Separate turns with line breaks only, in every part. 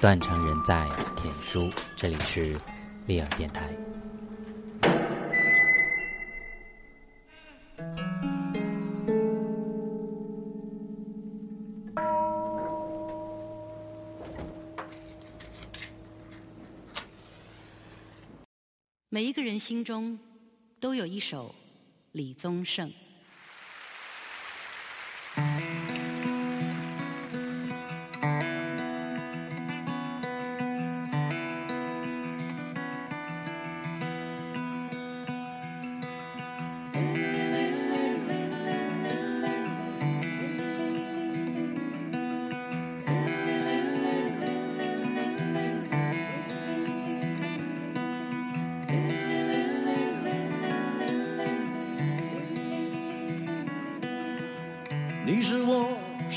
断肠人在田书，这里是利尔电台。
每一个人心中都有一首李宗盛。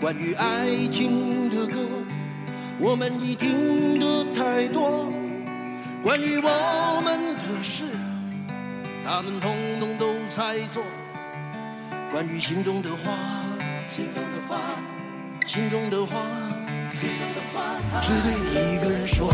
关于爱情的歌，我们已听的太多。关于我们的事，他们通通都猜错。关于心中的话，
心中的话，
心中的话，
心中的话，
只对你一个人说。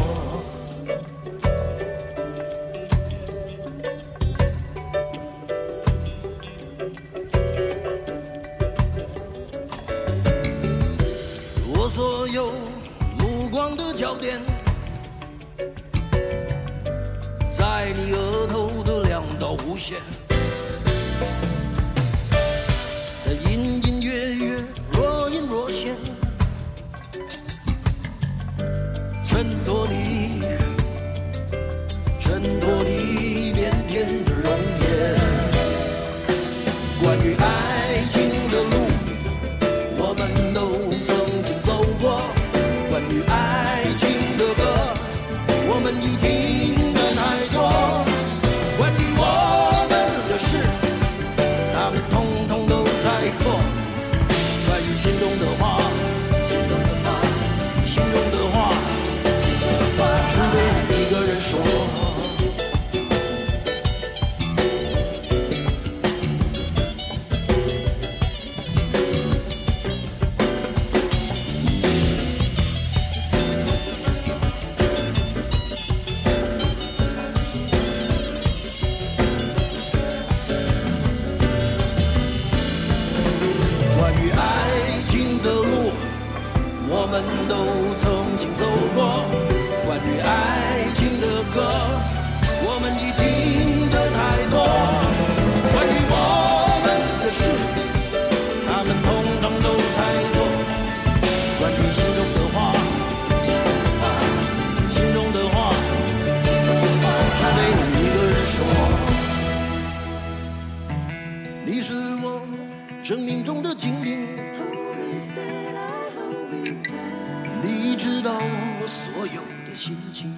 你知道我所有的心情，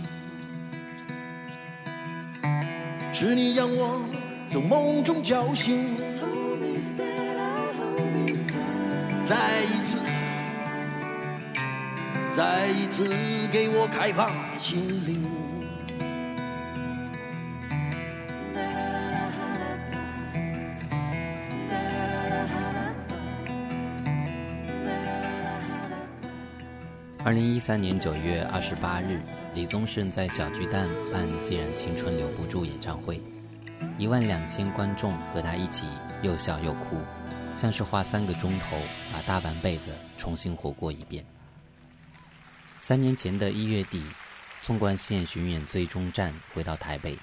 是你让我从梦中叫醒，再一次，再一次给我开放的心灵。
二零一三年九月二十八日，李宗盛在小巨蛋办《既然青春留不住》演唱会，一万两千观众和他一起又笑又哭，像是花三个钟头把大半辈子重新活过一遍。三年前的一月底，纵贯线巡演最终站回到台北，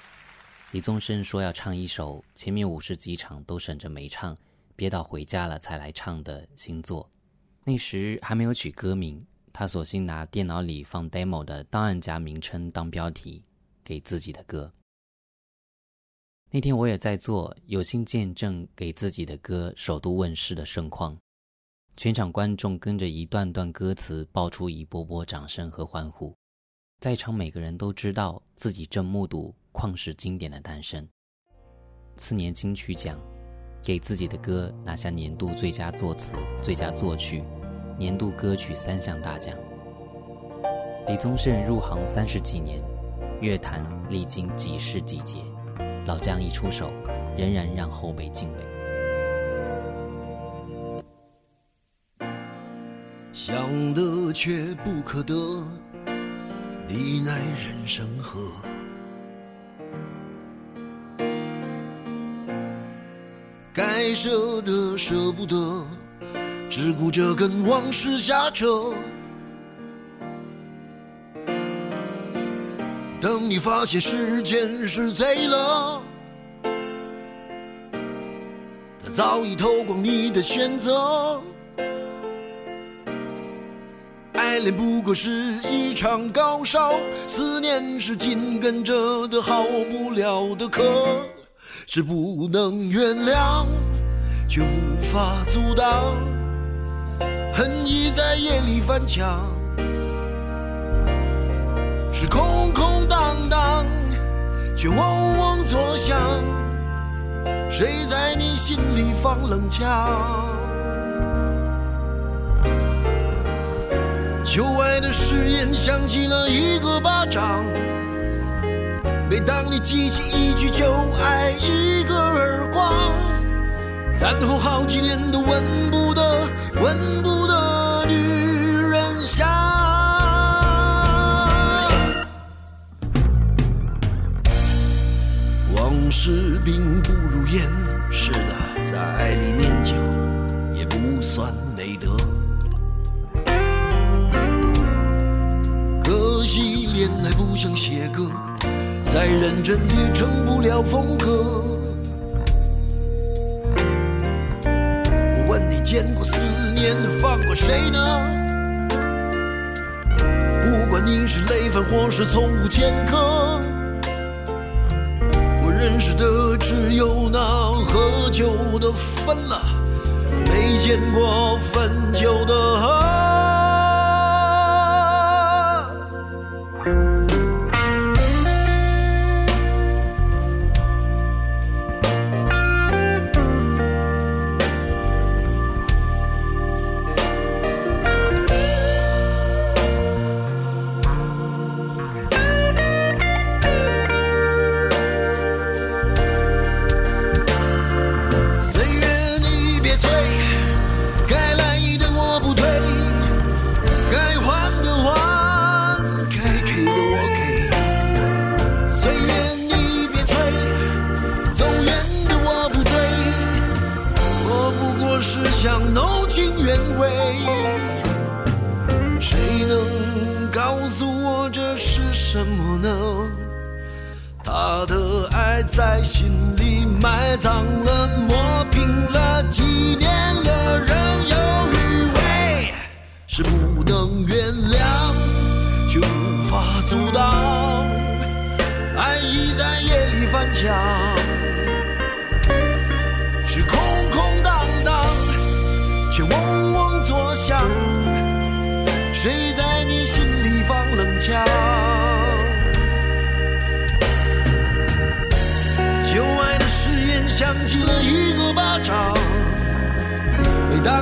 李宗盛说要唱一首前面五十几场都省着没唱，憋到回家了才来唱的新作。那时还没有取歌名。他索性拿电脑里放 demo 的档案夹名称当标题，给自己的歌。那天我也在做，有幸见证给自己的歌首度问世的盛况。全场观众跟着一段段歌词爆出一波波掌声和欢呼，在场每个人都知道自己正目睹旷世经典的诞生。次年金曲奖给自己的歌拿下年度最佳作词、最佳作曲、年度歌曲三项大奖。李宗盛入行三十几年，乐坛历经几世几劫，老将一出手，仍然让后辈敬畏。
想得却不可得，你奈人生何？该舍的舍不得，只顾着跟往事瞎扯。等你发现时间是贼了，他早已偷光你的选择。爱恋不过是一场高烧，思念是紧跟着的好不了的咳，是不能原谅，却无法阻挡，恨意在夜里翻墙，是空空荡荡，却嗡嗡作响，谁在你心里放冷枪？旧爱的誓言响起了一个巴掌，每当你记起一句就爱，一个耳光，然后好几年都闻不得、闻不得女人香。往事并不如烟，是的，在爱里念旧也不算美德。可惜恋爱不像写歌，再认真也成不了风格。是从无前科，我认识的只有那喝酒的分了，没见过分酒的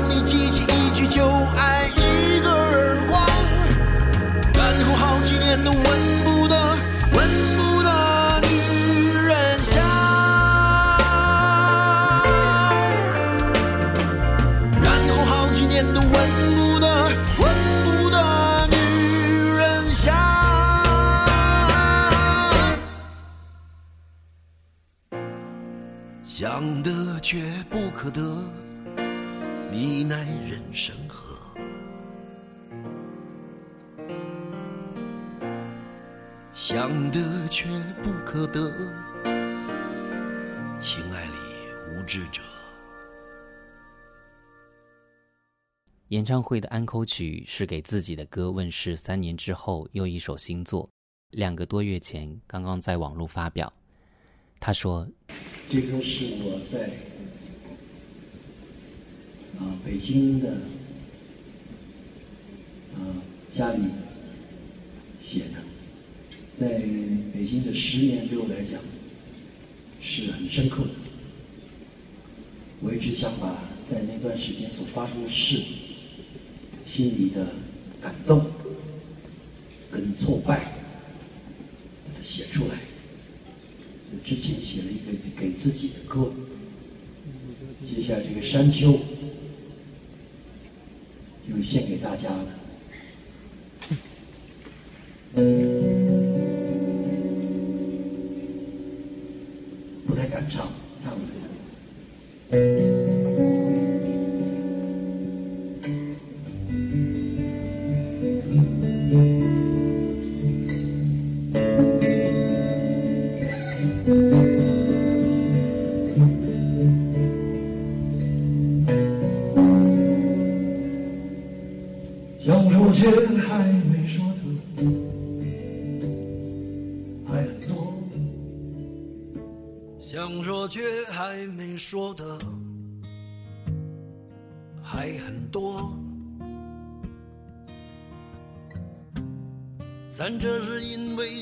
你记起一句就爱一个耳光，然后好几年都闻不得、闻不得女人香，然后好几年都闻不得、闻不得女人香。想得却不可得，可得，情爱里无知者。
演唱会的安口曲是给自己的歌问世三年之后又一首新作，两个多月前刚刚在网络发表。他说
这歌是我在啊北京的家里写的，在北京的十年对我来讲是很深刻的。我一直想把在那段时间所发生的事，心里的感动跟挫败，把它写出来。之前写了一个给自己的歌，接下来这个《山丘》就献给大家了。嗯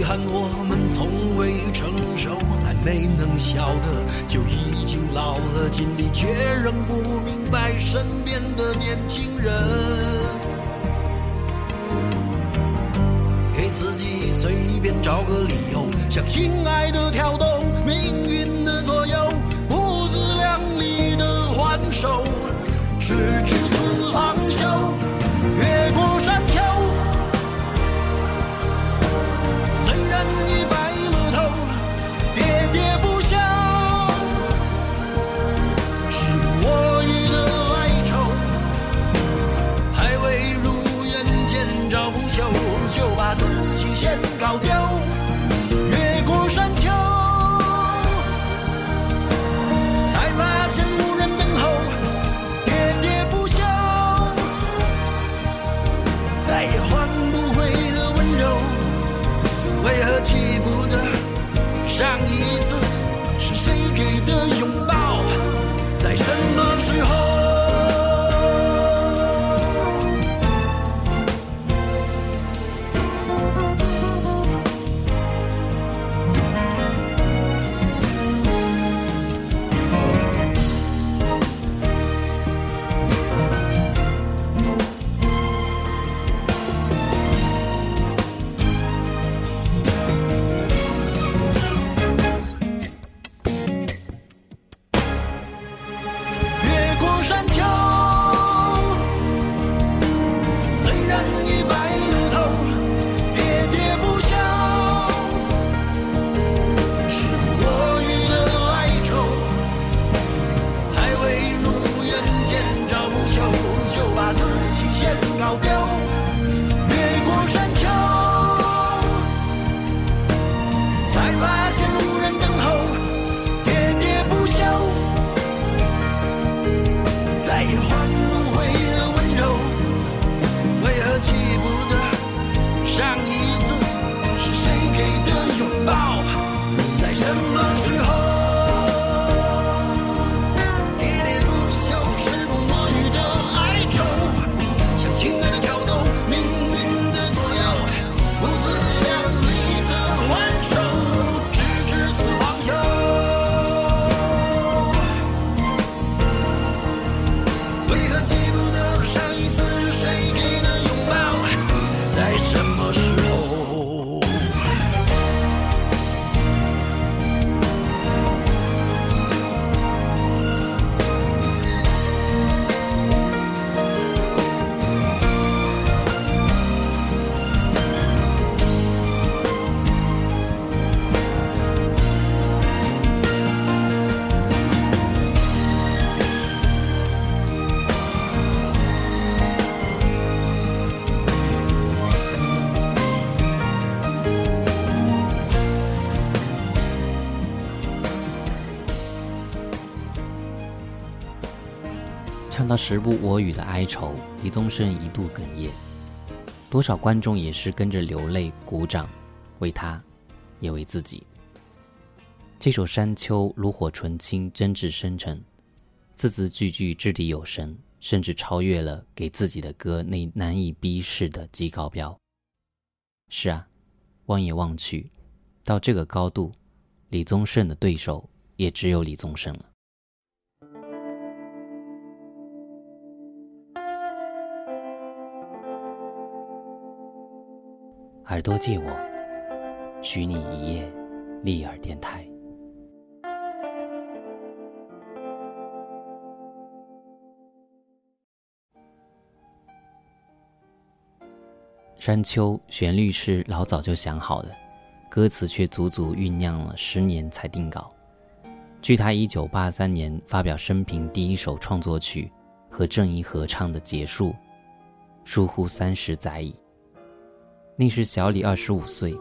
遗憾我们从未成熟，还没能晓得，就已经老了，尽力却仍不明白身边的年轻人。给自己随便找个理由，向心爱的挑逗，命运的左右，不自量力的还手，直至死方己
到时不我与的哀愁，李宗盛一度哽咽，多少观众也是跟着流泪鼓掌，为他，也为自己。这首《山丘》炉火纯青，真挚深沉，字字句句掷地有声，甚至超越了给自己的歌那难以逼视的极高标。是啊，望眼望去，到这个高度，李宗盛的对手也只有李宗盛了。耳朵借我，许你一夜立耳电台。山丘旋律是老早就想好的，歌词却足足酝酿了十年才定稿。据他一九八三年发表生平第一首创作曲和郑怡合唱的《结束》，疏忽三十载矣。那时小李二十五岁，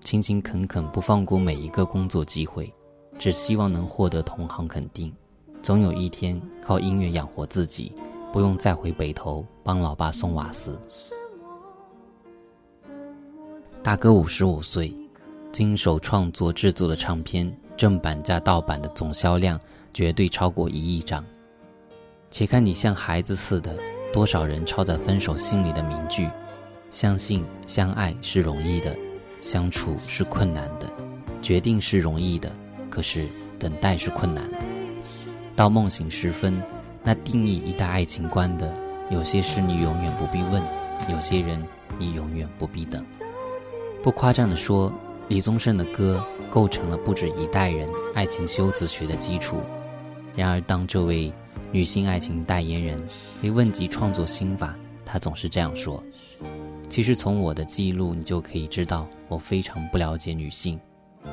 勤勤恳恳不放过每一个工作机会，只希望能获得同行肯定，总有一天靠音乐养活自己，不用再回北头帮老爸送瓦斯。大哥五十五岁，经手创作制作的唱片，正版加盗版的总销量绝对超过一亿张。且看你像孩子似的，多少人抄在分手信里的名句：“相信相爱是容易的，相处是困难的，决定是容易的，可是等待是困难的。”到梦醒时分，那定义一代爱情观的，有些事你永远不必问，有些人你永远不必等。不夸张地说，李宗盛的歌构成了不止一代人爱情修辞学的基础。然而，当这位女性爱情代言人被问及创作心法，她总是这样说：“其实从我的记录，你就可以知道，我非常不了解女性。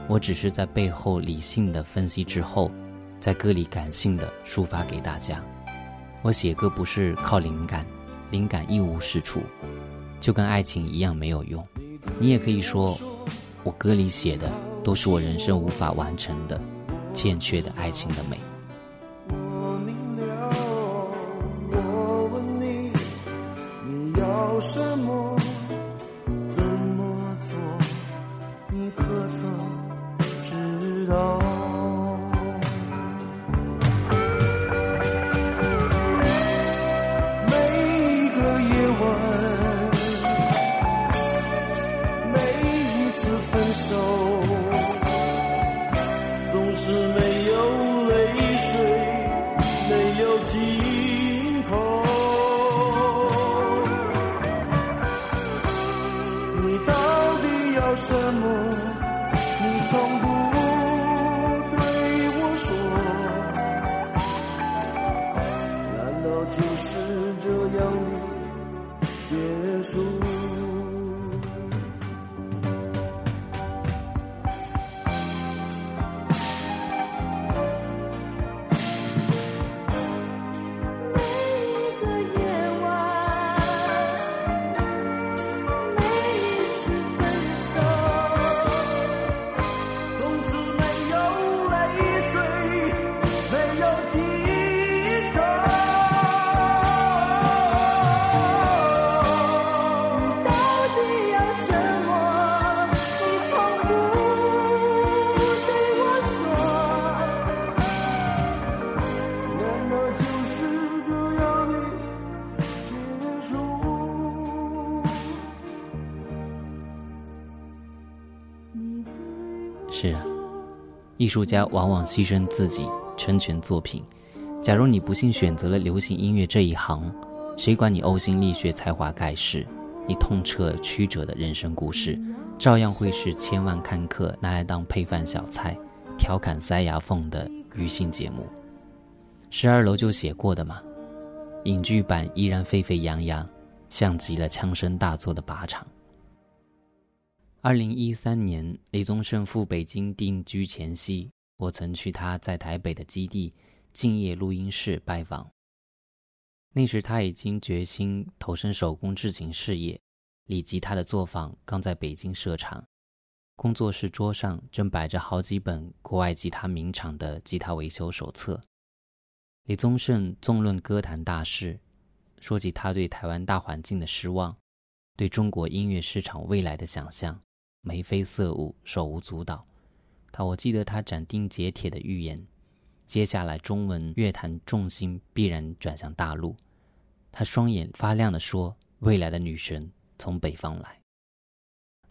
我只是在背后理性的分析之后，在歌里感性的抒发给大家。我写歌不是靠灵感，灵感一无是处，就跟爱情一样没有用。”你也可以说，我歌里写的都是我人生无法完成的、欠缺的爱情的美。
知道？
艺术家往往牺牲自己，成全作品。假如你不幸选择了流行音乐这一行，谁管你呕心沥血、才华盖世？你痛彻曲折的人生故事，照样会是千万看客拿来当配饭小菜、调侃塞牙缝的娱性节目。十二楼就写过的嘛，影剧版依然沸沸扬扬，像极了枪声大作的靶场。二零一三年，李宗盛赴北京定居前夕，我曾去他在台北的基地敬业录音室拜访。那时他已经决心投身手工制琴事业，李吉他的作坊刚在北京设厂，工作室桌上正摆着好几本国外吉他名厂的吉他维修手册。李宗盛纵论歌坛大事，说起他对台湾大环境的失望，对中国音乐市场未来的想象，眉飞色舞，手舞足蹈。他我记得他斩钉截铁的预言，接下来中文乐坛重心必然转向大陆。他双眼发亮地说：“未来的女神从北方来。”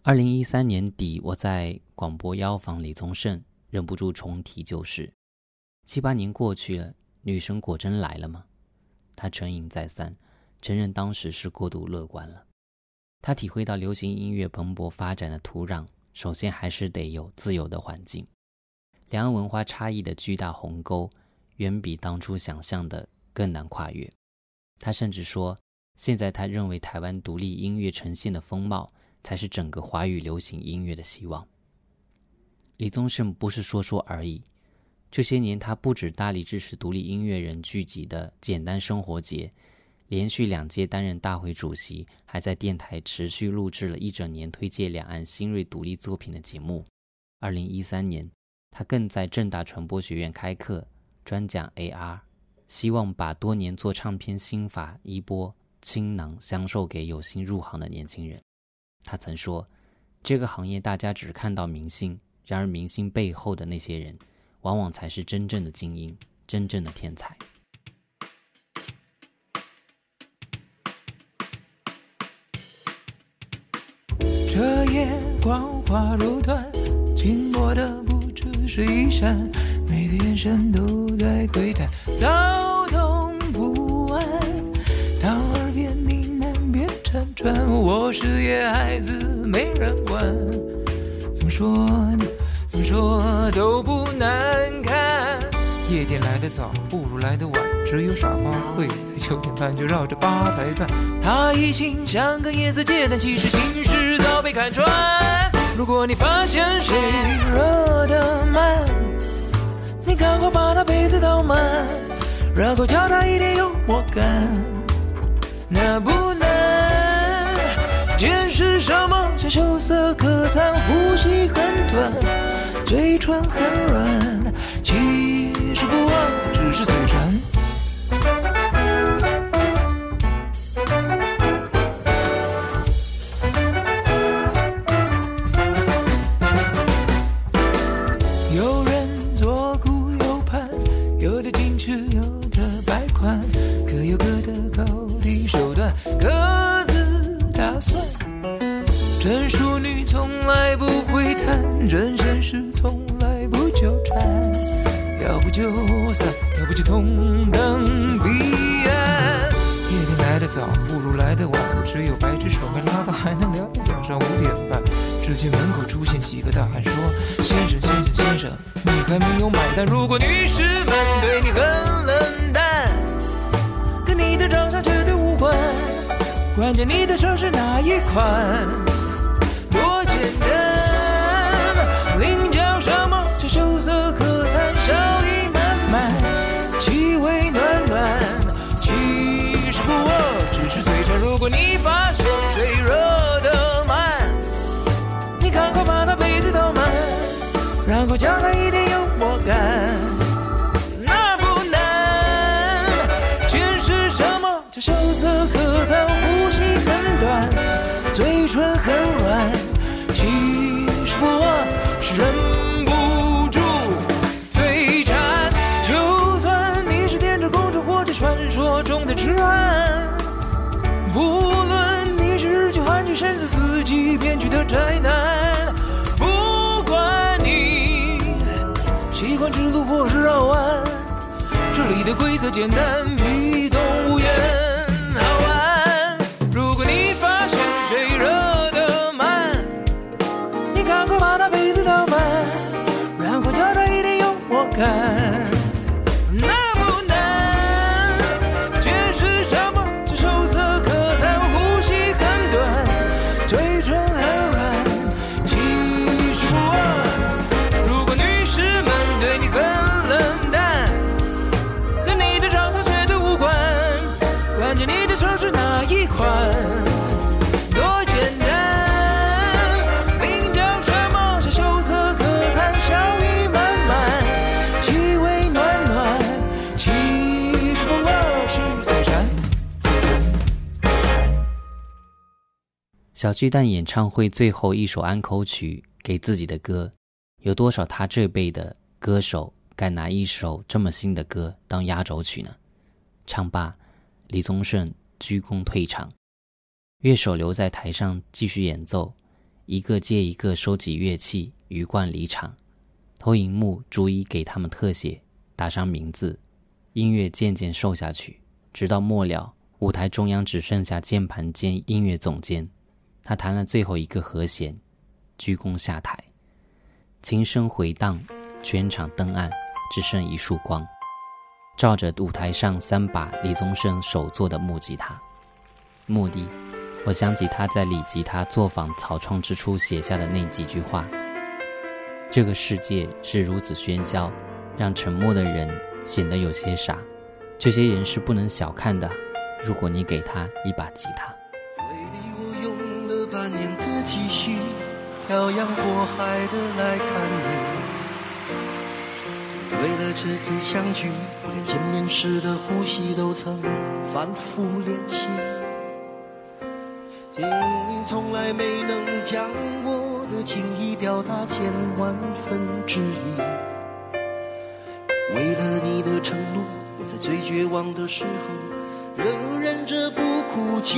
二零一三年底，我在广播邀访李宗盛，忍不住重提旧事。七八年过去了，女神果真来了吗？他沉吟再三，承认当时是过度乐观了。他体会到流行音乐蓬勃发展的土壤，首先还是得有自由的环境。两岸文化差异的巨大鸿沟，远比当初想象的更难跨越。他甚至说，现在他认为台湾独立音乐呈现的风貌。才是整个华语流行音乐的希望。李宗盛不是说说而已，这些年他不止大力支持独立音乐人聚集的简单生活节，连续两届担任大会主席，还在电台持续录制了一整年推介两岸新锐独立作品的节目。二零一三年，他更在正大传播学院开课，专讲 AR，希望把多年做唱片心法衣钵倾囊相授给有心入行的年轻人。他曾说：“这个行业大家只看到明星，然而明星背后的那些人，往往才是真正的精英，真正的天才。”
光华如团，静默的不只是衣衫，每个眼神都在窥探，躁动不安，到耳边呢喃边辗转。我是野孩子，没人管。怎么说呢？怎么说都不难看。夜店来的早，不如来的晚。只有傻瓜会在九点半就绕着吧台转。他一心想跟夜色借，但其实心事没看穿。如果你发现谁热得慢，你赶快把他杯子倒满，然后叫他一点幽默感。那不难，见识什么像羞涩可餐，呼吸很短，嘴唇很软，红灯彼岸。夜里来的早，不如来的晚，只有白纸手没拉到，还能聊到早上五点半。只见门口出现几个大汉说：“先生，先生，先生，你还没有买单。如果女士们对你很冷淡，跟你的长相绝对无关，关键你的车是哪一款？将来一定有的规则简单，
小巨蛋演唱会最后一首安口曲给自己的歌，有多少他这辈的歌手敢拿一首这么新的歌当压轴曲呢？唱罢，李宗盛鞠躬退场，乐手留在台上继续演奏，一个接一个收集乐器，鱼贯离场。投影幕逐一给他们特写，打上名字，音乐渐渐瘦下去，直到末了，舞台中央只剩下键盘兼音乐总监。他弹了最后一个和弦，鞠躬下台，琴声回荡，全场灯暗，只剩一束光，照着舞台上三把李宗盛手做的木吉他。目的，我想起他在李吉他作坊草创之初写下的那几句话：“这个世界是如此喧嚣，让沉默的人显得有些傻。这些人是不能小看的。如果你给他一把吉他。”
半年的积蓄，漂洋过海的来看你。为了这次相聚，我连见面时的呼吸都曾反复练习。你从来没能将我的情意表达千万分之一。为了你的承诺，我在最绝望的时候，仍忍着不哭泣。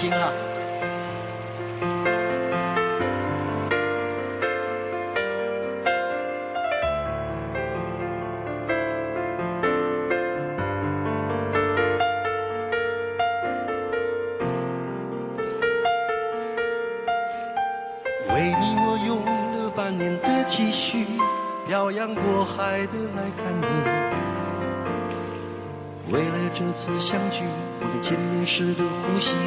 心了。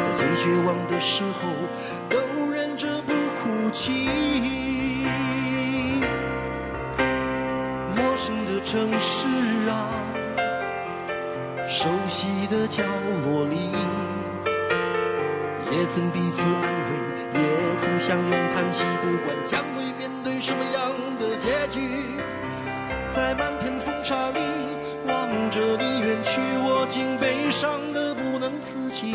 在最绝望的时候都忍着不哭泣。陌生的城市啊，熟悉的角落里，也曾彼此安慰，也曾相拥叹息。不管将会面对什么样的结局，在漫天风沙里望着你远去，我竟悲伤的不能自己。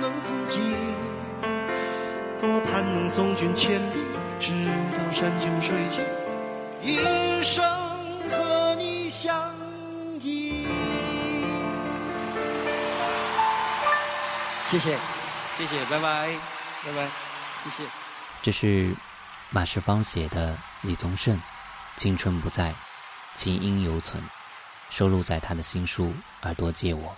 能自己。多盼能送君千里，直到山穷水尽，一生和你相依。谢谢，谢谢，拜拜，拜拜，谢谢。
这是马世芳写的《李宗盛》，青春不在，琴音犹存，收录在他的新书《耳朵借我》。